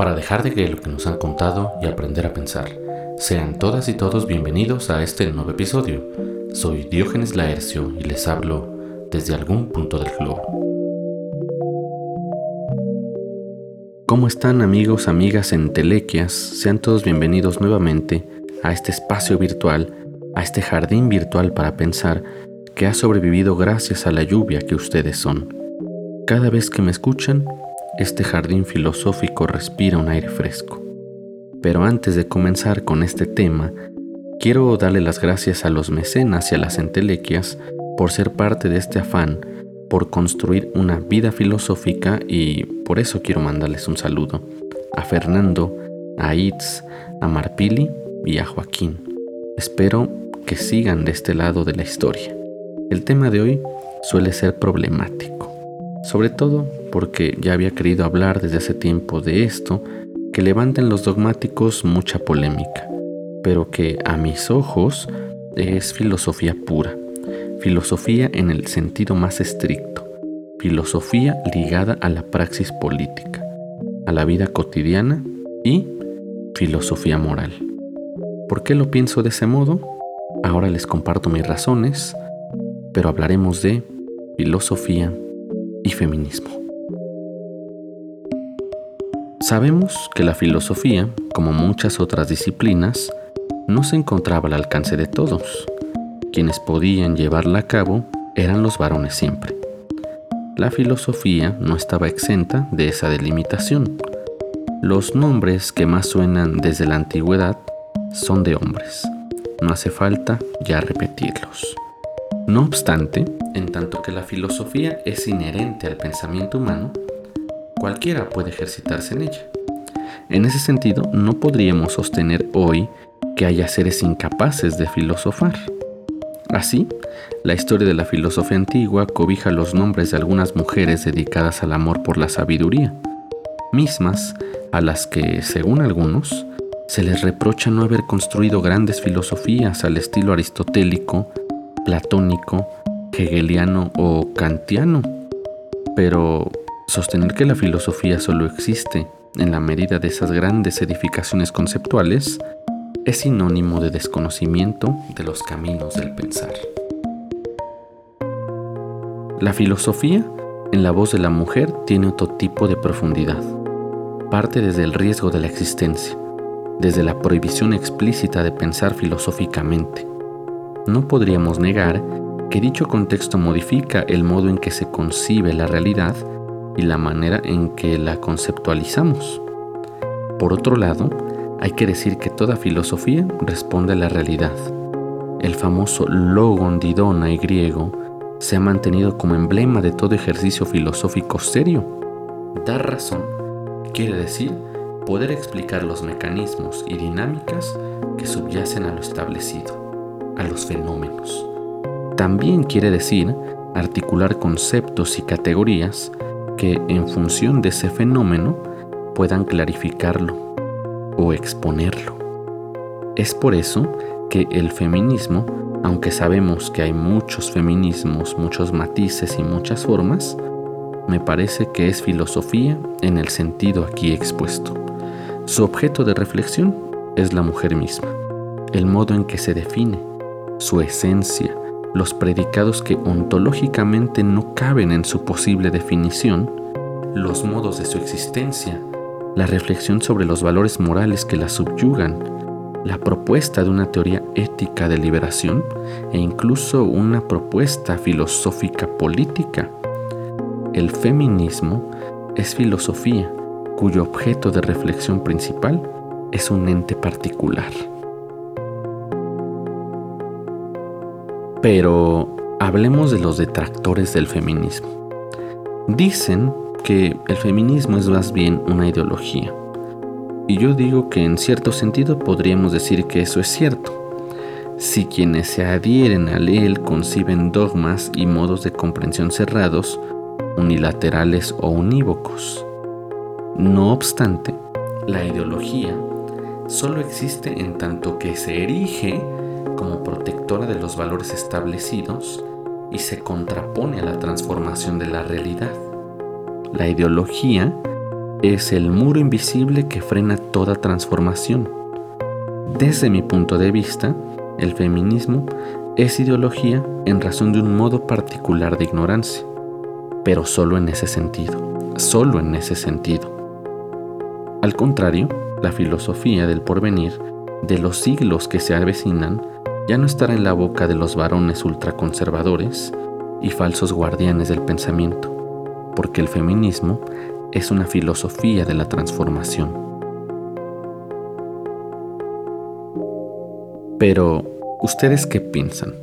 para dejar de creer lo que nos han contado y aprender a pensar. Sean todas y todos bienvenidos a este nuevo episodio. Soy Diógenes Laercio y les hablo desde algún punto del globo. ¿Cómo están amigos, amigas en Telequias? Sean todos bienvenidos nuevamente a este espacio virtual, a este jardín virtual para pensar que ha sobrevivido gracias a la lluvia que ustedes son. Cada vez que me escuchan, este jardín filosófico respira un aire fresco. Pero antes de comenzar con este tema, quiero darle las gracias a los mecenas y a las entelequias por ser parte de este afán, por construir una vida filosófica y por eso quiero mandarles un saludo a Fernando, a Itz, a Marpili y a Joaquín. Espero que sigan de este lado de la historia. El tema de hoy suele ser problemático sobre todo porque ya había querido hablar desde hace tiempo de esto, que levanten los dogmáticos mucha polémica, pero que a mis ojos es filosofía pura, filosofía en el sentido más estricto, filosofía ligada a la praxis política, a la vida cotidiana y filosofía moral. ¿Por qué lo pienso de ese modo? Ahora les comparto mis razones, pero hablaremos de filosofía y feminismo. Sabemos que la filosofía, como muchas otras disciplinas, no se encontraba al alcance de todos. Quienes podían llevarla a cabo eran los varones siempre. La filosofía no estaba exenta de esa delimitación. Los nombres que más suenan desde la antigüedad son de hombres. No hace falta ya repetirlos. No obstante, en tanto que la filosofía es inherente al pensamiento humano, cualquiera puede ejercitarse en ella. En ese sentido, no podríamos sostener hoy que haya seres incapaces de filosofar. Así, la historia de la filosofía antigua cobija los nombres de algunas mujeres dedicadas al amor por la sabiduría, mismas a las que, según algunos, se les reprocha no haber construido grandes filosofías al estilo aristotélico platónico, hegeliano o kantiano. Pero sostener que la filosofía solo existe en la medida de esas grandes edificaciones conceptuales es sinónimo de desconocimiento de los caminos del pensar. La filosofía, en la voz de la mujer, tiene otro tipo de profundidad. Parte desde el riesgo de la existencia, desde la prohibición explícita de pensar filosóficamente, no podríamos negar que dicho contexto modifica el modo en que se concibe la realidad y la manera en que la conceptualizamos. Por otro lado, hay que decir que toda filosofía responde a la realidad. El famoso logon didona y griego se ha mantenido como emblema de todo ejercicio filosófico serio. Dar razón quiere decir poder explicar los mecanismos y dinámicas que subyacen a lo establecido a los fenómenos. También quiere decir articular conceptos y categorías que en función de ese fenómeno puedan clarificarlo o exponerlo. Es por eso que el feminismo, aunque sabemos que hay muchos feminismos, muchos matices y muchas formas, me parece que es filosofía en el sentido aquí expuesto. Su objeto de reflexión es la mujer misma, el modo en que se define, su esencia, los predicados que ontológicamente no caben en su posible definición, los modos de su existencia, la reflexión sobre los valores morales que la subyugan, la propuesta de una teoría ética de liberación e incluso una propuesta filosófica política. El feminismo es filosofía cuyo objeto de reflexión principal es un ente particular. Pero hablemos de los detractores del feminismo. Dicen que el feminismo es más bien una ideología. Y yo digo que en cierto sentido podríamos decir que eso es cierto. Si quienes se adhieren a él conciben dogmas y modos de comprensión cerrados, unilaterales o unívocos. No obstante, la ideología solo existe en tanto que se erige como protectora de los valores establecidos y se contrapone a la transformación de la realidad. La ideología es el muro invisible que frena toda transformación. Desde mi punto de vista, el feminismo es ideología en razón de un modo particular de ignorancia, pero solo en ese sentido, solo en ese sentido. Al contrario, la filosofía del porvenir, de los siglos que se avecinan, ya no estará en la boca de los varones ultraconservadores y falsos guardianes del pensamiento, porque el feminismo es una filosofía de la transformación. Pero, ¿ustedes qué piensan?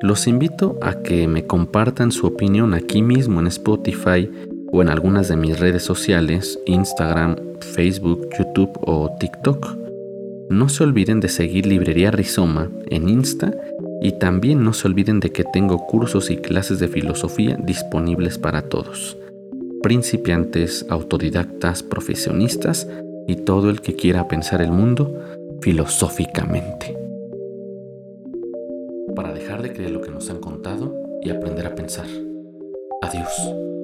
Los invito a que me compartan su opinión aquí mismo en Spotify o en algunas de mis redes sociales, Instagram, Facebook, YouTube o TikTok. No se olviden de seguir Librería Rizoma en Insta y también no se olviden de que tengo cursos y clases de filosofía disponibles para todos. Principiantes, autodidactas, profesionistas y todo el que quiera pensar el mundo filosóficamente. Para dejar de creer lo que nos han contado y aprender a pensar. Adiós.